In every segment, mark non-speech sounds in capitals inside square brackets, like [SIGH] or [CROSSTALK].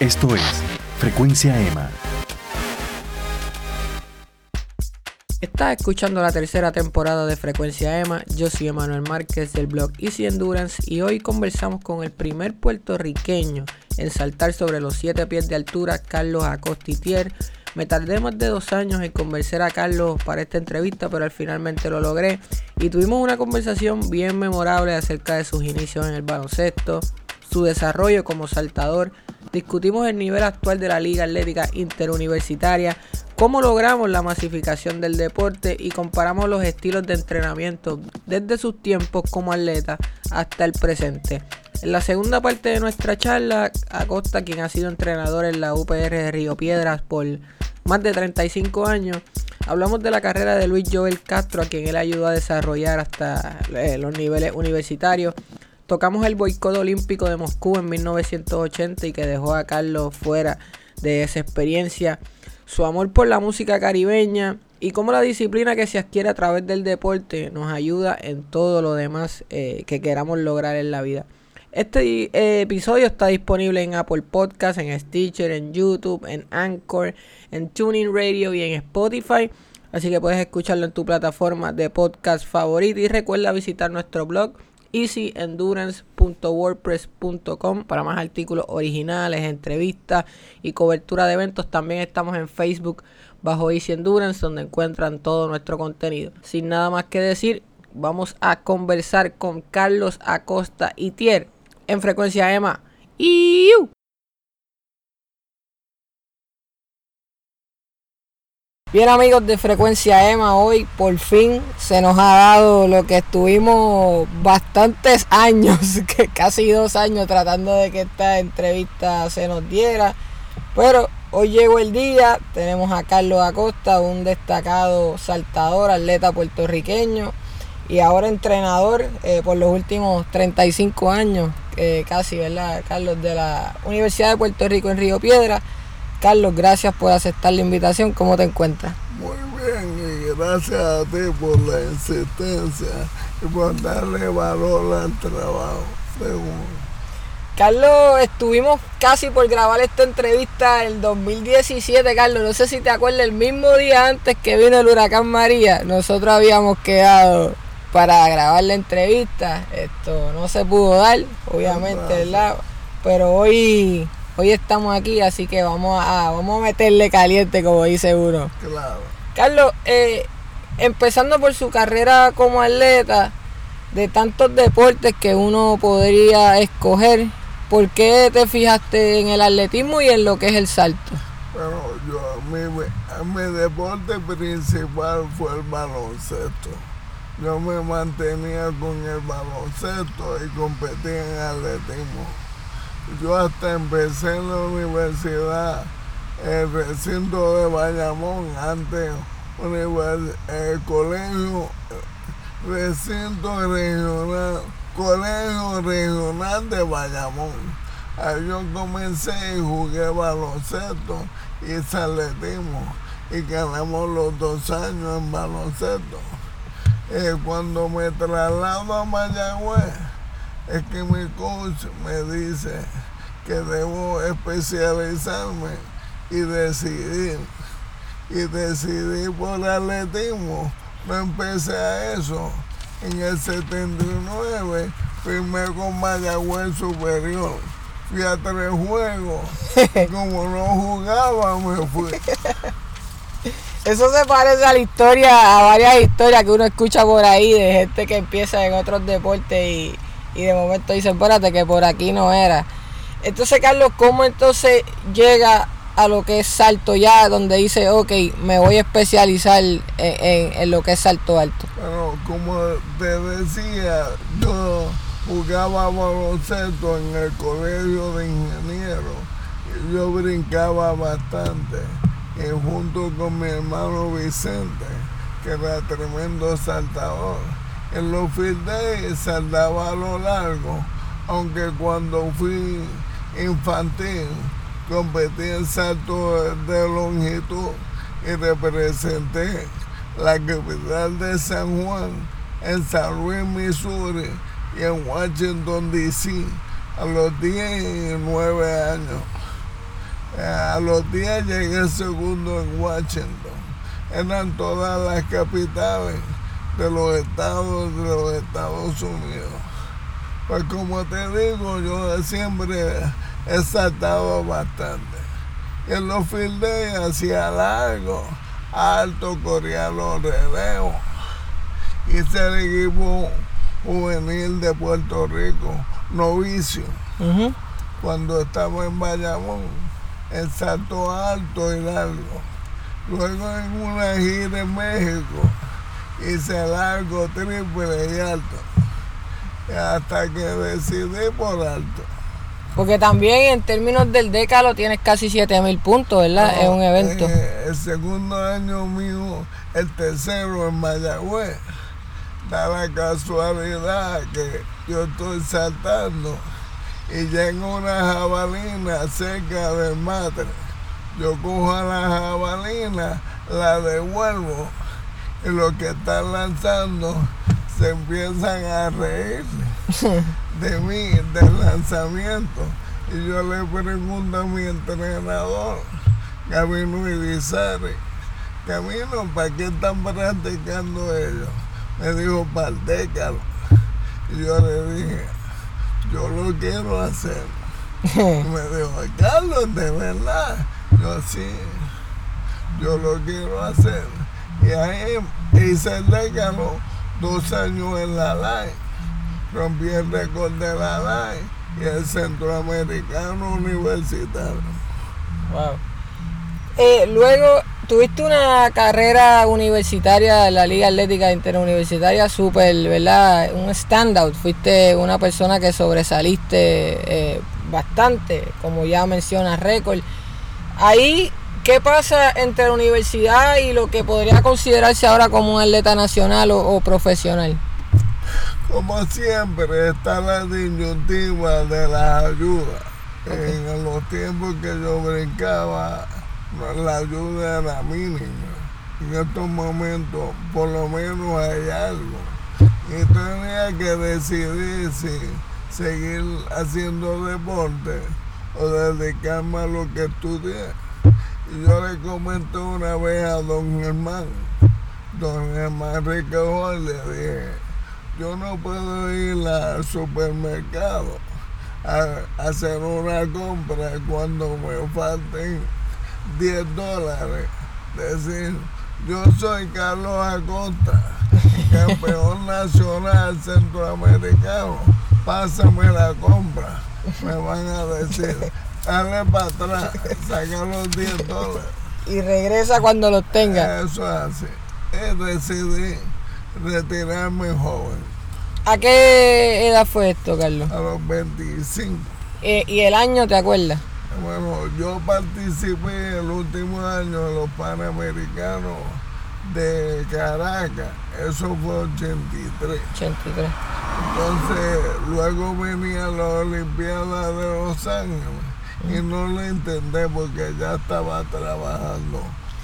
Esto es Frecuencia EMA. Estás escuchando la tercera temporada de Frecuencia EMA. Yo soy Emanuel Márquez del blog Easy Endurance y hoy conversamos con el primer puertorriqueño en saltar sobre los 7 pies de altura, Carlos Acostitier. Me tardé más de dos años en convencer a Carlos para esta entrevista, pero al finalmente lo logré. Y tuvimos una conversación bien memorable acerca de sus inicios en el baloncesto, su desarrollo como saltador. Discutimos el nivel actual de la Liga Atlética Interuniversitaria, cómo logramos la masificación del deporte y comparamos los estilos de entrenamiento desde sus tiempos como atleta hasta el presente. En la segunda parte de nuestra charla, Acosta, quien ha sido entrenador en la UPR de Río Piedras por más de 35 años, hablamos de la carrera de Luis Joel Castro, a quien él ayudó a desarrollar hasta eh, los niveles universitarios. Tocamos el boicot olímpico de Moscú en 1980 y que dejó a Carlos fuera de esa experiencia. Su amor por la música caribeña y cómo la disciplina que se adquiere a través del deporte nos ayuda en todo lo demás eh, que queramos lograr en la vida. Este eh, episodio está disponible en Apple Podcast, en Stitcher, en YouTube, en Anchor, en Tuning Radio y en Spotify. Así que puedes escucharlo en tu plataforma de podcast favorita. Y recuerda visitar nuestro blog easyendurance.wordpress.com para más artículos originales, entrevistas y cobertura de eventos. También estamos en Facebook bajo Easy Endurance donde encuentran todo nuestro contenido. Sin nada más que decir, vamos a conversar con Carlos Acosta y Tier en frecuencia EMA. ¡Iu! Bien amigos de Frecuencia EMA, hoy por fin se nos ha dado lo que estuvimos bastantes [LAUGHS] años, que casi dos años tratando de que esta entrevista se nos diera. Pero hoy llegó el día, tenemos a Carlos Acosta, un destacado saltador, atleta puertorriqueño y ahora entrenador eh, por los últimos 35 años, eh, casi, ¿verdad? Carlos, de la Universidad de Puerto Rico en Río Piedra. Carlos, gracias por aceptar la invitación. ¿Cómo te encuentras? Muy bien, y gracias a ti por la insistencia y por darle valor al trabajo. Carlos, estuvimos casi por grabar esta entrevista en 2017, Carlos. No sé si te acuerdas, el mismo día antes que vino el huracán María, nosotros habíamos quedado para grabar la entrevista. Esto no se pudo dar, obviamente, ¿verdad? Pero hoy Hoy estamos aquí, así que vamos a, vamos a meterle caliente, como dice uno. Claro. Carlos, eh, empezando por su carrera como atleta, de tantos deportes que uno podría escoger, ¿por qué te fijaste en el atletismo y en lo que es el salto? Bueno, yo, mi, mi deporte principal fue el baloncesto. Yo me mantenía con el baloncesto y competía en atletismo yo hasta empecé en la universidad, el recinto de Bayamón, antes el colegio, recinto regional, colegio regional de Bayamón. Ahí yo comencé y jugué baloncesto y atletismo y ganamos los dos años en baloncesto. Eh, cuando me traslado a Mayagüez, es que mi coach me dice que debo especializarme y decidir. Y decidí por atletismo. Me empecé a eso. En el 79 firmé con Mayagüez Superior. Fui a tres juegos. [LAUGHS] Como no jugaba, me fui. Eso se parece a la historia, a varias historias que uno escucha por ahí de gente que empieza en otros deportes y, y de momento dice, espérate que por aquí no era. Entonces, Carlos, ¿cómo entonces llega a lo que es salto ya, donde dice, ok, me voy a especializar en, lo que es salto alto? Bueno, como te decía, yo jugaba baloncesto en el colegio de ingenieros. Yo brincaba bastante, junto con mi hermano Vicente, que era tremendo saltador en los field days saltaba a lo largo, aunque cuando fui infantil competí en salto de longitud y representé la capital de San Juan en San Luis, Missouri y en Washington, D.C. a los 19 años. Eh, a los días llegué segundo en Washington. Eran todas las capitales de los estados de los Estados Unidos. Pues como te digo, yo siempre he saltado bastante. Y en los field hacía largo, alto, corría los relevos. Hice el equipo juvenil de Puerto Rico, novicio, cuando estaba en Bayamón, en salto alto y largo. Luego en una gira en México, hice largo, triple y alto. Hasta que decidí por alto. Porque también en términos del décalo tienes casi 7000 puntos, ¿verdad? es un evento. Eh, el segundo año mío, el tercero en Mayagüez. Da la casualidad que yo estoy saltando y llega una jabalina cerca del matre. Yo cojo a la jabalina, la devuelvo y los que están lanzando se empiezan a reír [LAUGHS] de mí, del lanzamiento. Y yo le pregunto a mi entrenador, Camino Irizarry, Camino, ¿para qué están practicando ellos? Me dijo, para. Y yo le dije, yo lo quiero hacer. [LAUGHS] me dijo, Carlos, de verdad. Yo sí, yo lo quiero hacer. Y ahí hice el décalo dos años en la LAI. Rompí el récord de la LAI y el centroamericano universitario. Wow. Eh, luego tuviste una carrera universitaria en la Liga Atlética Interuniversitaria súper, ¿verdad? Un standout. Fuiste una persona que sobresaliste eh, bastante, como ya menciona récord. Ahí ¿Qué pasa entre la universidad y lo que podría considerarse ahora como un atleta nacional o, profesional? Como siempre, está la disyuntiva de la ayuda. En los tiempos que yo brincaba, la ayuda era mínima. En estos momentos, por lo menos hay algo. Y tenía que decidir si seguir haciendo deporte o dedicarme a lo que estudié. Yo le comenté una vez a don Germán, don Germán Rico, le dije, yo no puedo ir al supermercado a, hacer una compra cuando me falten 10 dólares. Decir, yo soy Carlos Acosta, campeón nacional centroamericano, pásame la compra. Me van a decir, dale para atrás, saca los 10 dólares. Y regresa cuando los tenga. Eso hace. Decidí retirarme joven. ¿A qué edad fue esto, Carlos? A los 25. Eh, ¿Y el año te acuerdas? Bueno, yo participé el último año de los Panamericanos de Caracas. Eso fue 83. 83. Entonces, luego venía la Olimpiada de Los Ángeles y no lo entendí porque ya estaba trabajando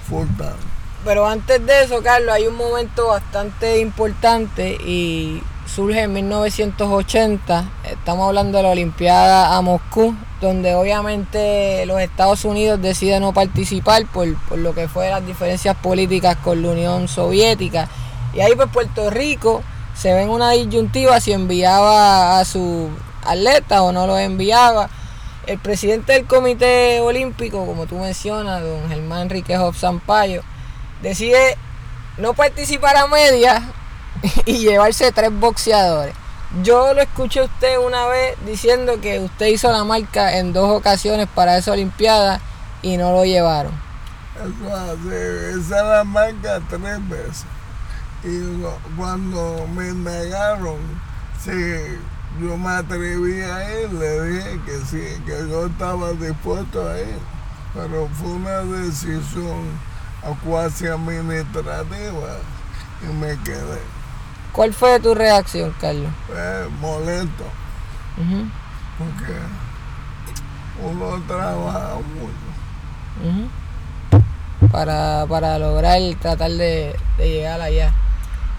full time. Pero antes de eso, Carlos, hay un momento bastante importante y surge en 1980. Estamos hablando de la Olimpiada a Moscú, donde obviamente los Estados Unidos deciden no participar por, por lo que fue las diferencias políticas con la Unión Soviética. Y ahí pues Puerto Rico se ve en una disyuntiva si enviaba a su atleta o no lo enviaba el presidente del Comité Olímpico, como tú mencionas, don Germán Enrique Sampaio, decide no participar a media [LAUGHS] y llevarse tres boxeadores. Yo lo escuché a usted una vez diciendo que usted hizo la marca en dos ocasiones para esa Olimpiada y no lo llevaron. Eso esa la marca tres veces. Y cuando me negaron, sí yo me atreví a ir, le dije que sí, que yo estaba dispuesto a ir, pero fue una decisión cuasi administrativa y me quedé. ¿Cuál fue tu reacción, Carlos? Pues molesto, porque uno trabaja mucho. para, para lograr tratar de, de llegar allá.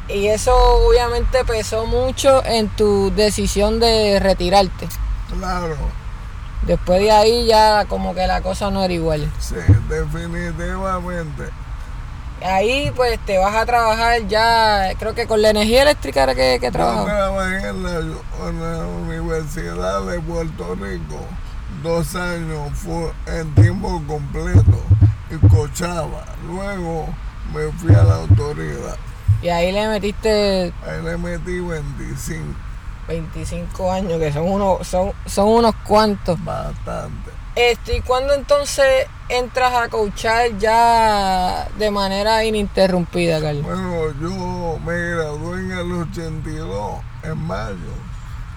Y eso obviamente pesó mucho en tu decisión de retirarte. Claro. Después de ahí ya como que la cosa no era igual. Sí, definitivamente. Ahí pues te vas a trabajar ya, creo que con la energía eléctrica era que, que Yo trabajaba. trabajé en la, en la Universidad de Puerto Rico dos años fue en tiempo completo y cochaba. Luego me fui a la autoridad. Y ahí le metiste Ahí le metí 25, 25 años, que son unos, son, son unos cuantos. bastante. Este, ¿Y cuándo entonces entras a coachar ya de manera ininterrumpida, Carlos? Bueno, yo me gradué en el 82, en mayo.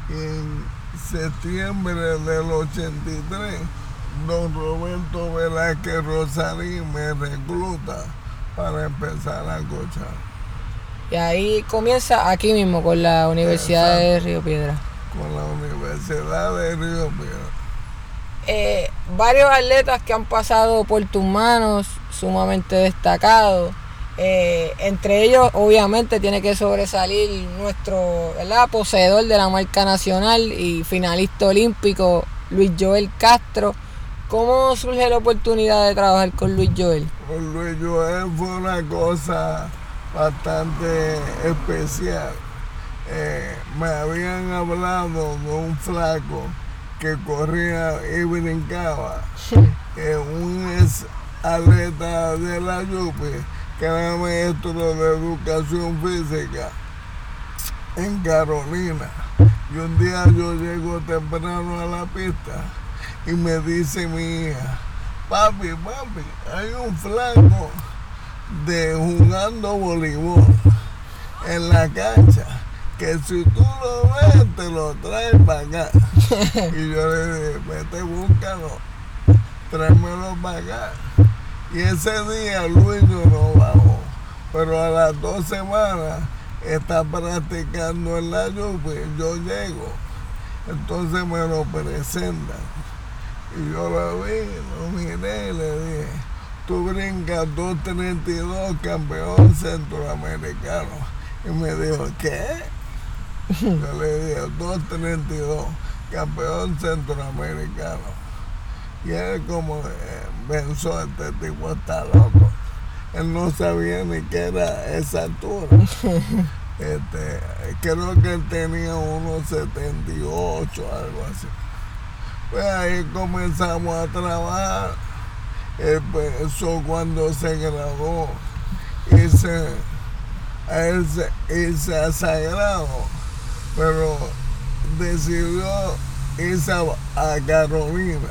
Y en septiembre del 83, don Roberto Velázquez Rosarín me recluta para empezar a cochar. Y ahí comienza aquí mismo con la Universidad de Río Piedra. con la Universidad de Río Piedra. Eh, varios atletas que han pasado por tus manos, sumamente destacados. Eh, entre ellos, obviamente, tiene que sobresalir nuestro ¿verdad? poseedor de la marca nacional y finalista olímpico, Luis Joel Castro. ¿Cómo surge la oportunidad de trabajar con Luis Joel? Con Luis Joel fue una cosa bastante especial. Eh, me habían hablado de un flaco que corría y brincaba, [LAUGHS] eh, un ex atleta de la Yupi, que era maestro de educación física en Carolina. Y un día yo llego temprano a la pista y me dice mi hija, papi, papi, hay un flaco de jugando voleibol en la cancha que si tú lo ves te lo traes para acá. [LAUGHS] y yo le dije, vete, búscalo, tráemelo para acá. Y ese día Luis yo no bajó, pero a las dos semanas está practicando en la lluvia, yo llego, entonces me lo presentan. Y yo lo vi, lo miré y le dije, tú brincas 232 campeón centroamericano. Y me dijo, ¿qué? Yo le dije, 232 campeón centroamericano. Y él como eh, pensó, este tipo está loco. Él no sabía ni qué era esa altura. [LAUGHS] Este, creo que él tenía unos 78, algo así. Pues ahí comenzamos a trabajar. Empezó cuando se a irse, irse a Sagrado. Pero decidió irse a, a Carolina.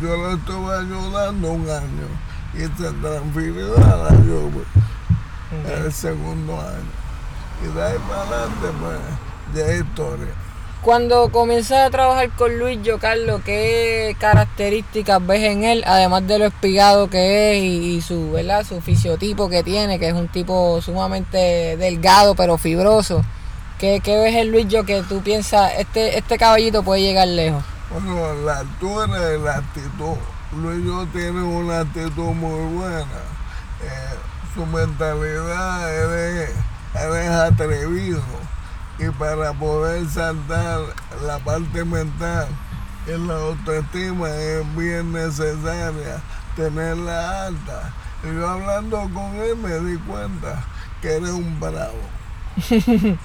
Yo lo estuve ayudando un año. Y se transfirió a la lluvia el segundo año. Y de ahí para adelante, pues, ya es historia. Cuando comienzas a trabajar con Luis Yo Carlos, ¿qué características ves en él? Además de lo espigado que es y, su, ¿verdad? su fisiotipo que tiene, que es un tipo sumamente delgado pero fibroso. ¿Qué, ves en Luis Yo que tú piensas, este, este caballito puede llegar lejos? Bueno, la altura y la actitud. Luis yo tiene una actitud muy buena. Eh, su mentalidad es, es atrevido. Y para poder saltar la parte mental y la autoestima es bien necesaria tenerla alta. Y yo hablando con él me di cuenta que era un bravo. [LAUGHS]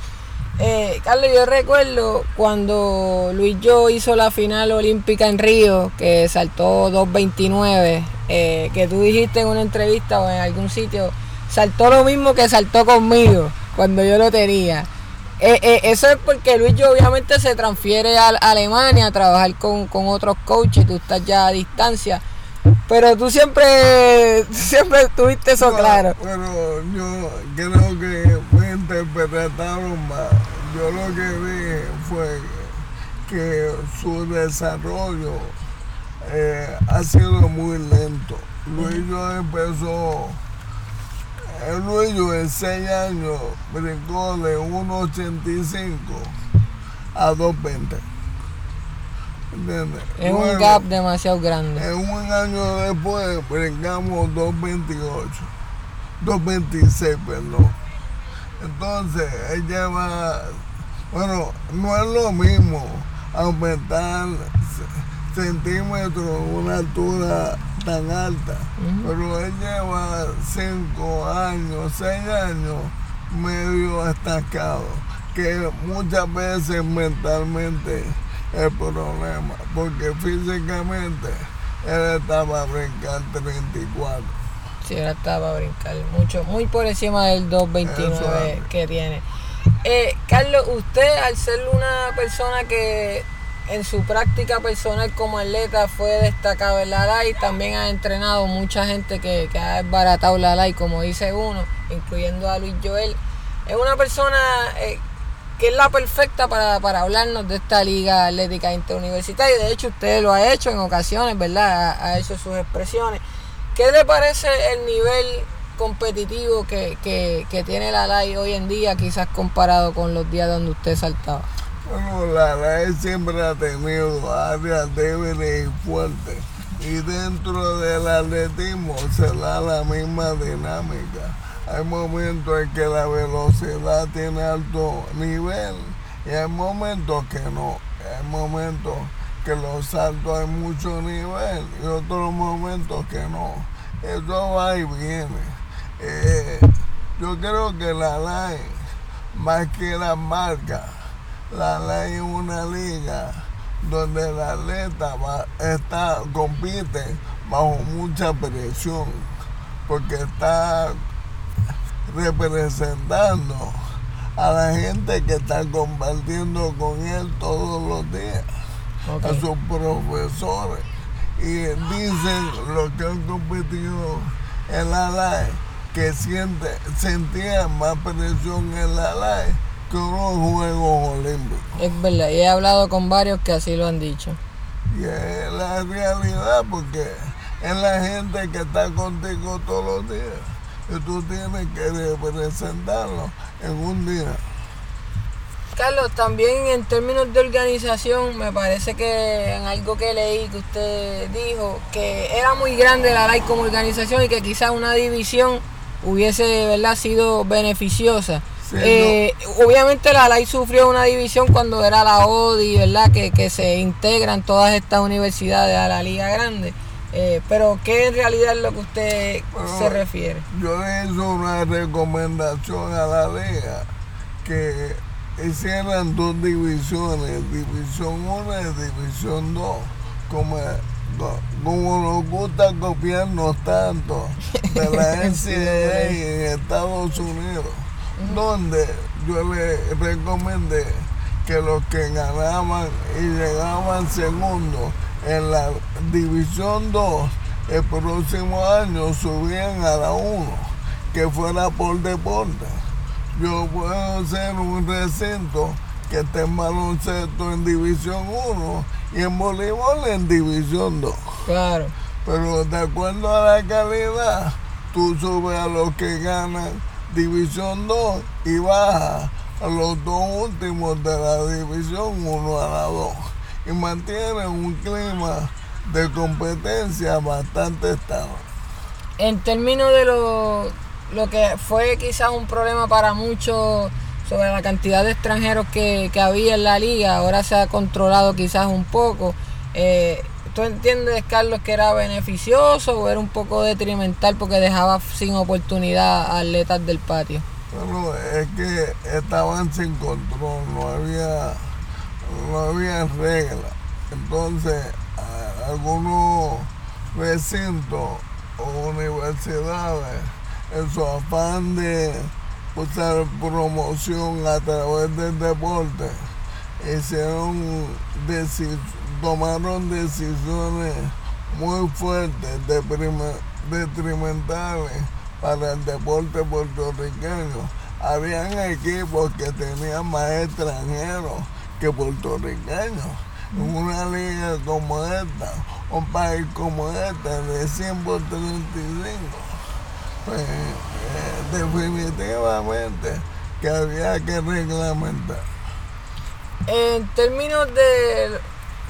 Eh, Carlos, yo recuerdo cuando Luis Yo hizo la final olímpica en Río, que saltó 2.29, eh, que tú dijiste en una entrevista o en algún sitio, saltó lo mismo que saltó conmigo cuando yo lo tenía. Eh, eh, eso es porque Luis obviamente se transfiere a, a Alemania a trabajar con, con otros coaches, tú estás ya a distancia. Pero tú siempre, [LAUGHS] siempre tuviste eso No, claro. Pero yo creo que me interpretaron mal. Yo lo que dije fue que su desarrollo eh, ha sido muy lento. Luis yo empezó, el Luis yo en 6 años brincó de 1.85 a 2.20. ¿Entiendes? Es un gap demasiado grande. en un año después brincamos 2.28, 2.26, perdón. Entonces, él lleva, bueno, no es lo mismo aumentar centímetros, una altura tan alta. Pero él lleva cinco años, seis años medio estancado, que muchas veces mentalmente el problema, porque físicamente él estaba a brincar 34. Sí, él estaba a brincar mucho, muy por encima del 229 que tiene. Eh, Carlos, usted al ser una persona que en su práctica personal como atleta fue destacado en la LAI, también ha entrenado mucha gente que, ha desbaratado la LAI, como dice uno, incluyendo a Luis Joel. Es una persona eh, que es la perfecta para, hablarnos de esta liga atlética interuniversitaria. De hecho, usted lo ha hecho en ocasiones, ¿verdad? Ha, hecho sus expresiones. ¿Qué le parece el nivel competitivo que, que tiene la LAI hoy en día, quizás comparado con los días donde usted saltaba? Bueno, la LAE siempre ha tenido áreas débiles y fuertes. Y dentro del atletismo se da la misma dinámica. Hay momentos en que la velocidad tiene alto nivel y hay momentos que no. Hay momentos que los saltos hay mucho nivel y otros momentos que no. Eso va y viene. Eh, yo creo que la LAE, más que la marca, la ley es una liga donde el atleta está, compite bajo mucha presión porque está representando a la gente que está compartiendo con él todos los días, a sus profesores. Y dicen los que han competido en la LAE que siente, sentían más presión en la LAE que unos Juegos Olímpicos. Es verdad, y he hablado con varios que así lo han dicho. Y es la realidad porque es la gente que está contigo todos los días. Y tú tienes que representarlo en un día. Carlos, también en términos de organización, me parece que en algo que leí que usted dijo, que era muy grande la LAI como organización y que quizás una división hubiese ¿verdad? sido beneficiosa. Eh, obviamente la LAI sufrió una división cuando era la ODI, ¿verdad? Que, se integran todas estas universidades a la Liga Grande. Eh, pero ¿qué en realidad es lo que usted se refiere? Yo le hice una recomendación a la Liga que hicieran dos divisiones, División 1 y División 2, como, como nos gusta copiarnos tanto de la [LAUGHS] NCAA en Estados Unidos donde yo le recomendé que los que ganaban y llegaban segundo en la división 2 el próximo año subían a la 1, que fuera por deporte. Yo puedo hacer un recinto que esté en baloncesto en división 1 y en voleibol en división 2. Claro. Pero de acuerdo a la calidad, tú subes a los que ganan División 2 y baja a los dos últimos de la División 1 a la 2 y mantiene un clima de competencia bastante estable. En términos de lo, lo que fue quizás un problema para muchos sobre la cantidad de extranjeros que, que había en la liga, ahora se ha controlado quizás un poco. Eh, ¿Tú entiendes, Carlos, que era beneficioso o era un poco detrimental porque dejaba sin oportunidad a atletas del patio? Bueno, es que estaban sin control, no había, no había reglas. Entonces, algunos recintos o universidades, en su afán de usar promoción a través del deporte, hicieron decisiones tomaron decisiones muy fuertes, detrimentales para el deporte puertorriqueño. Habían equipos que tenían más extranjeros que puertorriqueños. En una liga como esta, un país como este, de 100 por 35, pues eh, definitivamente que había que reglamentar. En términos de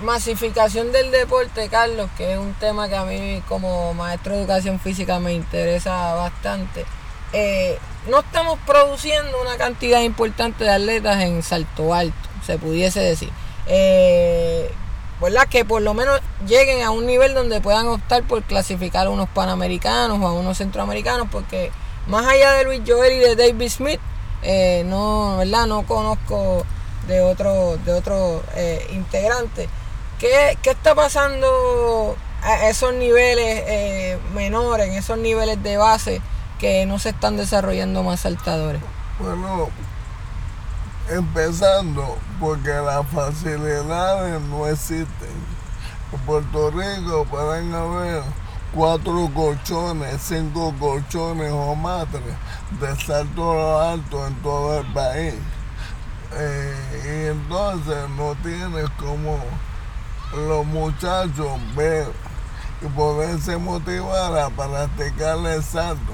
masificación del deporte, Carlos, que es un tema que a mí como maestro de educación física me interesa bastante. Eh, no estamos produciendo una cantidad importante de atletas en salto alto, se pudiese decir. Eh, ¿verdad? Que por lo menos lleguen a un nivel donde puedan optar por clasificar a unos panamericanos o a unos centroamericanos, porque más allá de Luis Joel y de David Smith, eh, no, ¿verdad? No conozco de otro, de otro eh, integrante. ¿Qué, está pasando a esos niveles eh, menores, en esos niveles de base que no se están desarrollando más saltadores? Bueno, empezando porque las facilidades no existen. En Puerto Rico pueden haber cuatro colchones, cinco colchones o matres de salto alto en todo el país. Eh, y entonces no tienes como los muchachos ver y poderse motivar a practicar el salto.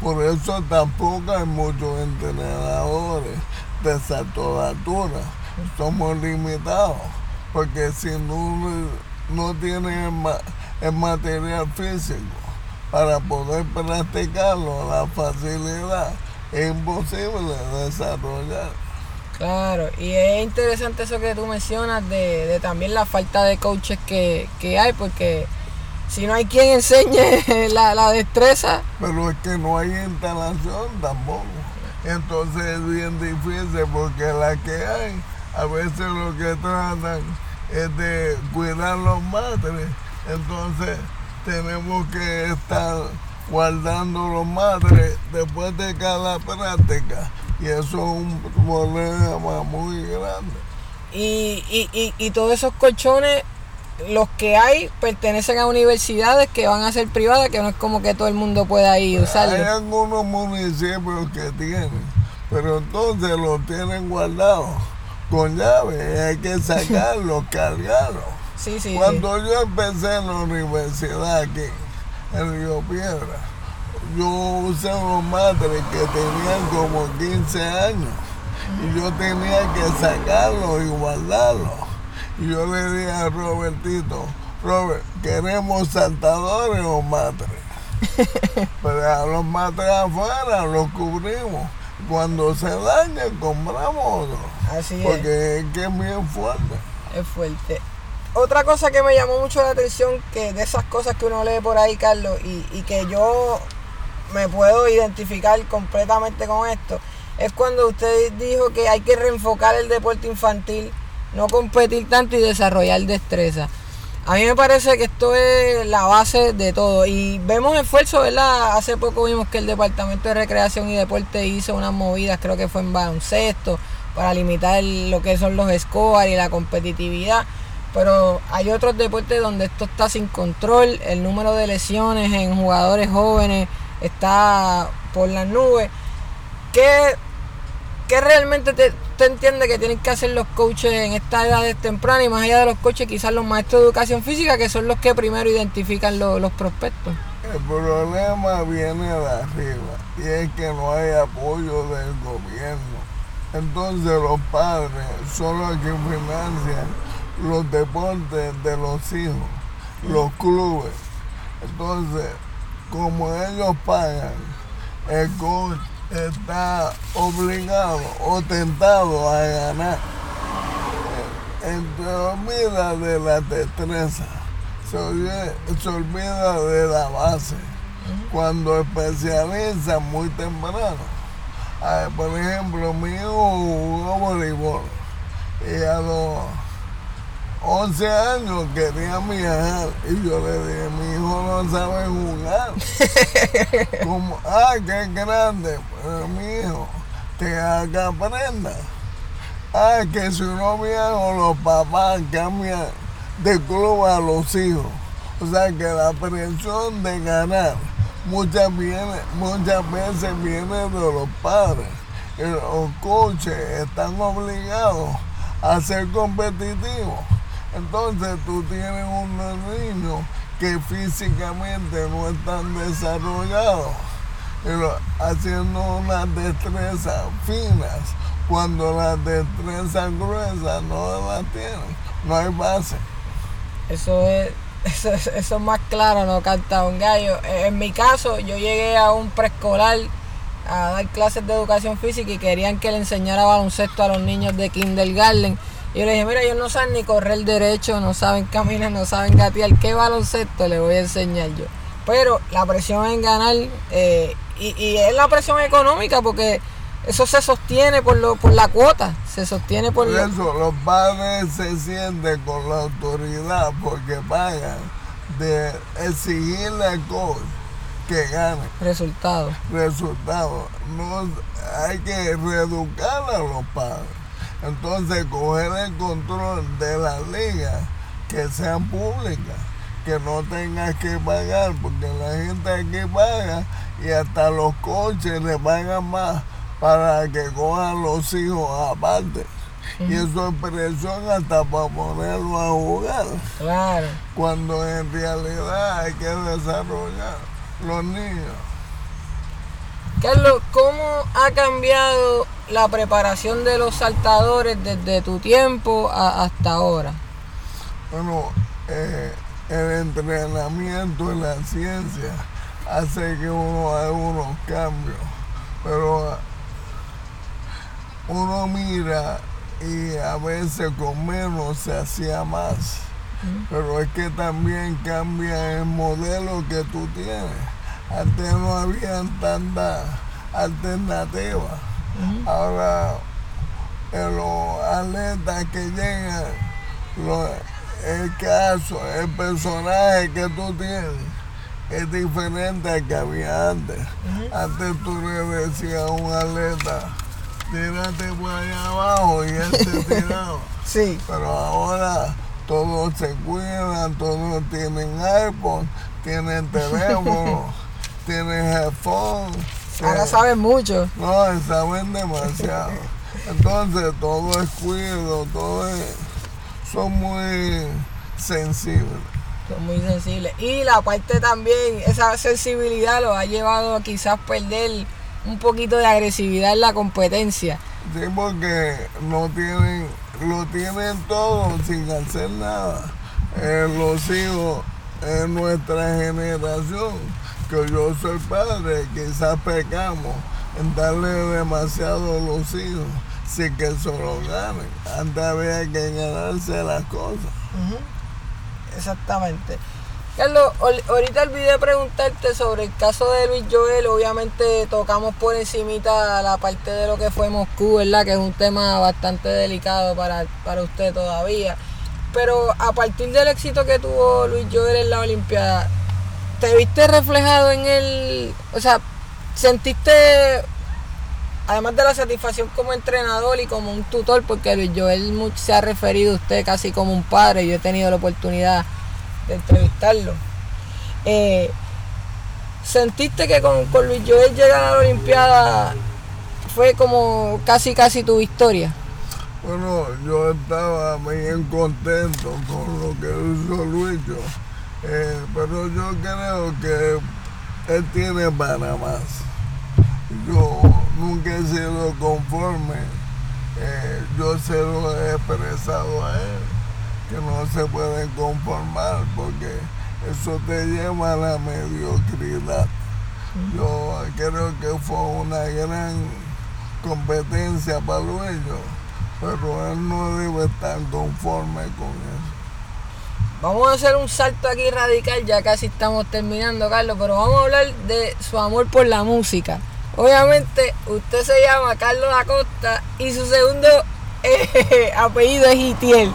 Por eso tampoco hay muchos entrenadores de salto de altura. Somos limitados, porque si no, no tienen el, material físico para poder practicarlo, la facilidad es imposible desarrollar. Claro, y es interesante eso que tú mencionas de, también la falta de coaches que, hay, porque si no hay quien enseñe [LAUGHS] la, la destreza. Pero es que no hay instalación tampoco. Entonces es bien difícil porque la que hay, a veces lo que tratan es de cuidar los madres. Entonces tenemos que estar guardando los madres después de cada práctica. Y eso es un problema muy grande. Y, y, y todos esos colchones los que hay pertenecen a universidades que van a ser privadas, que no es como que todo el mundo pueda ir usarlos. Hay algunos municipios que tienen, pero entonces los tienen guardados con llave y hay que sacarlos, [LAUGHS] cargarlos. Sí, sí, Cuando yo empecé en la universidad aquí, en Río Piedra, yo usé unos madres que tenían como 15 años y yo tenía que sacarlos y guardarlos. Y yo le dije a Robertito, Robert, ¿queremos saltadores o matres? [LAUGHS] Pero a los matres afuera los cubrimos. Cuando se dañen, compramos otro. Así Porque es. que es bien fuerte. Es fuerte. Otra cosa que me llamó mucho la atención, que de esas cosas que uno lee por ahí, Carlos, y, y que yo me puedo identificar completamente con esto, es cuando usted dijo que hay que reenfocar el deporte infantil no competir tanto y desarrollar destreza. A mí me parece que esto es la base de todo. Y vemos esfuerzo, ¿verdad? Hace poco vimos que el Departamento de Recreación y Deporte hizo unas movidas, creo que fue en baloncesto, para limitar lo que son los scores y la competitividad. Pero hay otros deportes donde esto está sin control. El número de lesiones en jugadores jóvenes está por las nubes. ¿Qué, qué realmente te, entiende que tienen que hacer los coaches en esta edad temprana y más allá de los coaches, quizás los maestros de educación física, que son los que primero identifican los prospectos? El problema viene de arriba y es que no hay apoyo del gobierno. Entonces los padres son los que financian los deportes de los hijos, los clubes. Entonces, como ellos pagan, el coach está obligado o tentado a ganar. Se olvida de la destreza, se olvida, de la base. Cuando especializa muy temprano. Por ejemplo, mi hijo jugó voleibol y a los 11 años quería viajar y yo le dije, mi hijo no sabe jugar. [LAUGHS] Como, ah, qué grande, pero mi hijo, que haga aprenda. Ah, que si no viaja los papás cambian de club a los hijos. O sea que la presión de ganar muchas, viene, muchas veces viene de los padres. Y los coaches están obligados a ser competitivos entonces tú tienes unos niños que físicamente no están desarrollados, pero haciendo unas destrezas finas, cuando las destrezas gruesas no las tienen, no hay base. Eso es, eso, es más claro, no canta un gallo. En mi caso, yo llegué a un preescolar a dar clases de educación física y querían que le enseñara baloncesto a los niños de kindergarten Y yo le dije, mira, ellos no saben ni correr derecho, no saben caminar, no saben gatear. ¿Qué baloncesto le voy a enseñar yo? Pero la presión en ganar, eh, y, y es la presión económica porque eso se sostiene por, lo, por la cuota, se sostiene por, Por lo- eso los padres se sienten con la autoridad porque pagan de exigirle al coach que gane resultados. resultados. No, hay que reeducar a los padres. Entonces coger el control de las ligas que sean públicas, que no tengas que pagar, porque la gente aquí paga y hasta los coches le pagan más para que cojan los hijos aparte. Y eso es presión hasta para ponerlo a jugar, Claro. cuando en realidad hay que desarrollar los niños. Carlos, ¿cómo ha cambiado la preparación de los saltadores desde tu tiempo a- hasta ahora? Bueno, eh, el entrenamiento y la ciencia hace que uno haga unos cambios, pero ah, uno mira y a veces con menos se hacía más. Pero es que también cambia el modelo que tú tienes. Antes no habían tantas alternativas. Ahora eh, los atletas que llegan, lo- el caso, el personaje que tú tienes es diferente al que había antes. Antes tú le decías a un atleta, tírate por allá abajo y él se [LAUGHS] tiraba. Sí. Pero ahora todos se cuidan, todos tienen iPhone, tienen teléfono, [LAUGHS] tienen headphone. Ahora sabes mucho. no, saben demasiado. Entonces todo es cuido, todo es... Son muy sensibles. Son muy sensibles. Y la parte también, esa sensibilidad los ha llevado a quizás perder un poquito de agresividad en la competencia. Sí, porque no tienen, lo tienen todo sin hacer nada. Eh, los hijos en nuestra generación, que yo soy padre, quizás pecamos en darle demasiado a los hijos sin que se lo ganen. Antes había que ganarse las cosas. Exactamente. Carlos, ahorita olvidé preguntarte sobre el caso de Luis Joel. Obviamente tocamos por encimita la parte de lo que fue Moscú, ¿verdad? Que es un tema bastante delicado para, para usted todavía. Pero a partir del éxito que tuvo Luis Joel en la Olimpiada, ¿te viste reflejado en él? O sea, ¿sentiste, además de la satisfacción como entrenador y como un tutor, porque Luis Joel se ha referido a usted casi como un padre, yo he tenido la oportunidad de entrevistarlo. Eh, ¿Sentiste que con, con Luis Joel llegar a la Olimpiada fue como casi casi tu victoria? Bueno, yo estaba bien contento con lo que hizo Lucho, eh, pero yo creo que él tiene para más. Yo nunca he sido conforme, eh, yo se lo he expresado a él, que no se pueden conformar porque eso te lleva a la mediocridad. Yo creo que fue una gran competencia para Lucho pero él no debe estar conforme con eso. Vamos a hacer un salto aquí radical, ya casi estamos terminando, Carlos, pero vamos a hablar de su amor por la música. Obviamente, usted se llama Carlos Acosta y su segundo [LAUGHS] eh, apellido es Itiel.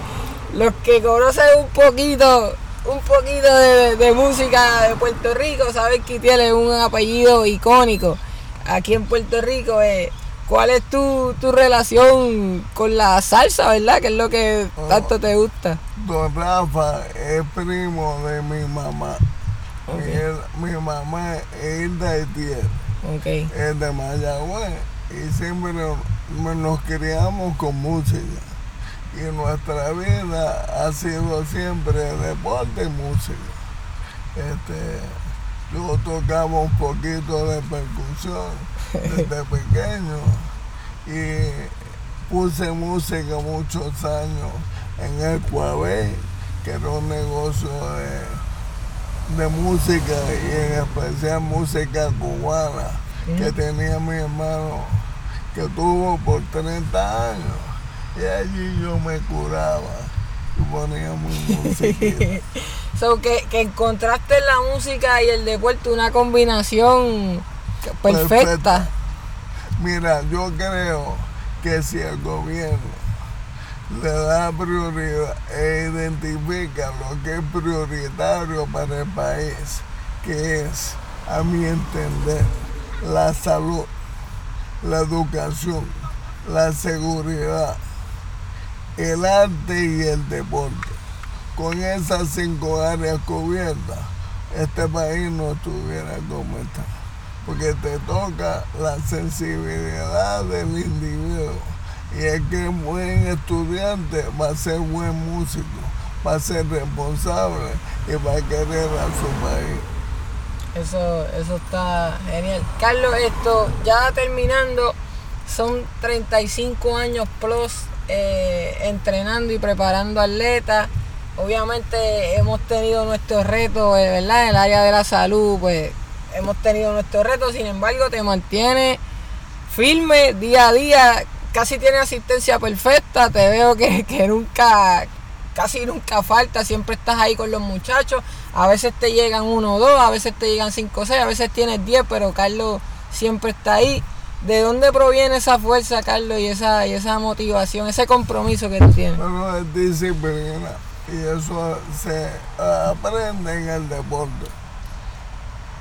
Los que conocen un poquito, un poquito de, música de Puerto Rico, saben que Itiel es un apellido icónico aquí en Puerto Rico. eh, ¿Cuál es tu, tu relación con la salsa, verdad? Que es lo que tanto te gusta. Don Rafa es primo de mi mamá. Ok. Mi, mi mamá es Hilda Etier, Ok. es de Mayagüez y siempre nos, nos criamos con música. Y nuestra vida ha sido siempre deporte y música. Este, yo tocaba un poquito de percusión desde [LAUGHS] pequeño. Y puse música muchos años en el Cuabé, que era un negocio de, de música y en especial música cubana que tenía mi hermano que tuvo por 30 años. Y allí yo me curaba y ponía mi música. [LAUGHS] so, que, que encontraste en la música y el deporte una combinación perfecta. perfecta. Mira, yo creo que si el gobierno le da prioridad e identifica lo que es prioritario para el país, que es, a mi entender, la salud, la educación, la seguridad, el arte y el deporte. Con esas cinco áreas cubiertas, este país no estuviera como está. Porque te toca la sensibilidad del individuo y es que un buen estudiante va a ser buen músico, va a ser responsable y va a querer a su país. Eso, eso está genial. Carlos, esto ya terminando, son 35 años plus eh, entrenando y preparando atletas. Obviamente hemos tenido nuestros retos, eh, ¿verdad? En el área de la salud, pues hemos tenido nuestros retos, sin embargo te mantiene firme día a día casi tiene asistencia perfecta, te veo [LAUGHS] que, nunca, casi nunca falta, siempre estás ahí con los muchachos, a veces te llegan uno o dos, a veces te llegan cinco o seis, a veces tienes diez, pero Carlos siempre está ahí. ¿De dónde proviene esa fuerza, Carlos, y esa, y esa motivación, ese compromiso que tú tienes? Bueno, es disciplina y eso se aprende en el deporte.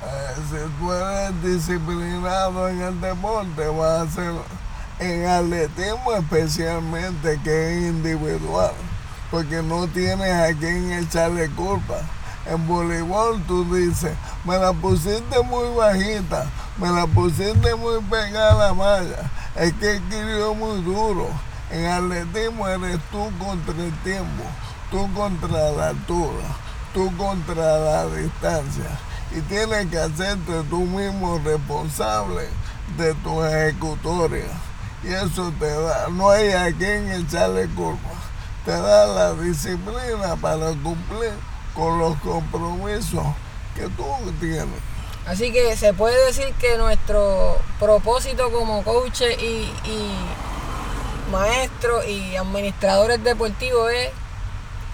Si tú eres disciplinado en el deporte, vas a ser en atletismo especialmente que es individual, porque no tienes a quien echarle culpa. En voleibol tú dices, me la pusiste muy bajita, me la pusiste muy pegada a la malla, es que escribió muy duro. En atletismo eres tú contra el tiempo, tú contra la altura, tú contra la distancia. Y tienes que hacerte tú mismo responsable de tu ejecutoria y eso te da, no hay a quien echarle culpa, te da la disciplina para cumplir con los compromisos que tú tienes. Así que se puede decir que nuestro propósito como coaches y, maestros y administradores deportivos es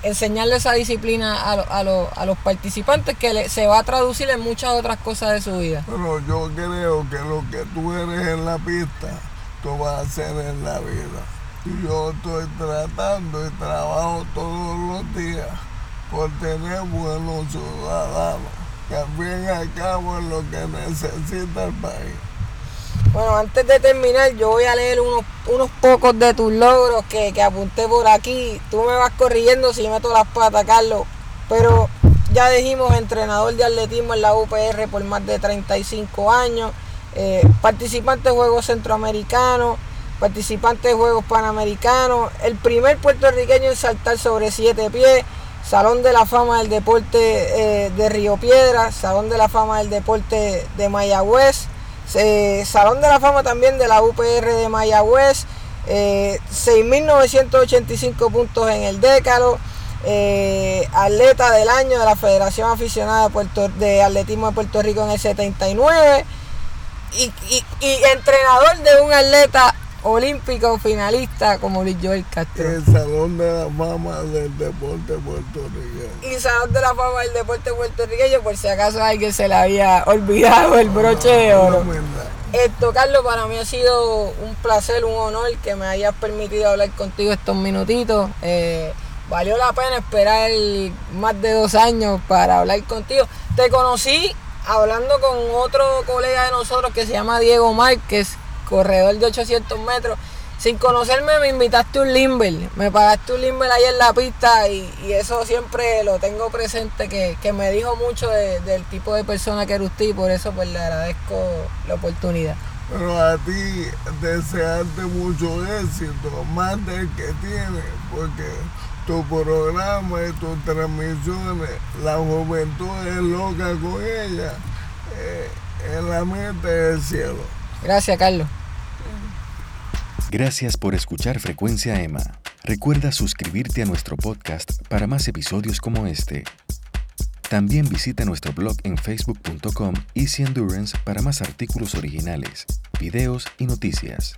enseñarle esa disciplina a, a, los participantes que se va a traducir en muchas otras cosas de su vida. Pero yo creo que lo que tú eres en la pista tú vas a hacer en la vida. Y yo estoy tratando y trabajo todos los días por tener buenos ciudadanos, que al fin y al cabo es lo que necesita el país. Bueno, antes de terminar, yo voy a leer unos, unos pocos de tus logros que, que apunté por aquí. Tú me vas corrigiendo si meto las patas, Carlos. Pero ya dijimos, entrenador de atletismo en la UPR por más de 35 años eh, participante de Juegos Centroamericanos, participante de Juegos Panamericanos, el primer puertorriqueño en saltar sobre siete pies, Salón de la Fama del Deporte eh, de Río Piedra, Salón de la Fama del Deporte de Mayagüez, eh, Salón de la Fama también de la UPR de Mayagüez, 6.985 puntos en el Décalo, atleta del año de la Federación Aficionada de Atletismo de Puerto Rico en el 79 y, entrenador de un atleta olímpico finalista como Luis Joel Castro. El Salón de la Fama del Deporte puertorriqueño. Y Salón de la Fama del Deporte puertorriqueño, por si acaso alguien se le había olvidado el broche de oro. Esto, Carlos, para mí ha sido un placer, un honor que me hayas permitido hablar contigo estos minutitos. Eh, valió la pena esperar más de dos años para hablar contigo. Te conocí hablando con otro colega de nosotros que se llama Diego Márquez, corredor de 800 metros. Sin conocerme me invitaste un limber, me pagaste un limber ahí en la pista y, eso siempre lo tengo presente, que, me dijo mucho del tipo de persona que era usted y por eso pues le agradezco la oportunidad. Pero a ti desearte mucho éxito, más del que tienes, porque tu programa y tus transmisiones, la juventud es loca con ella, eh, en la mente del cielo. Gracias, Carlos. Gracias por escuchar Frecuencia Emma. Recuerda suscribirte a nuestro podcast para más episodios como este. También visita nuestro blog en facebook.com Easy Endurance para más artículos originales, videos y noticias.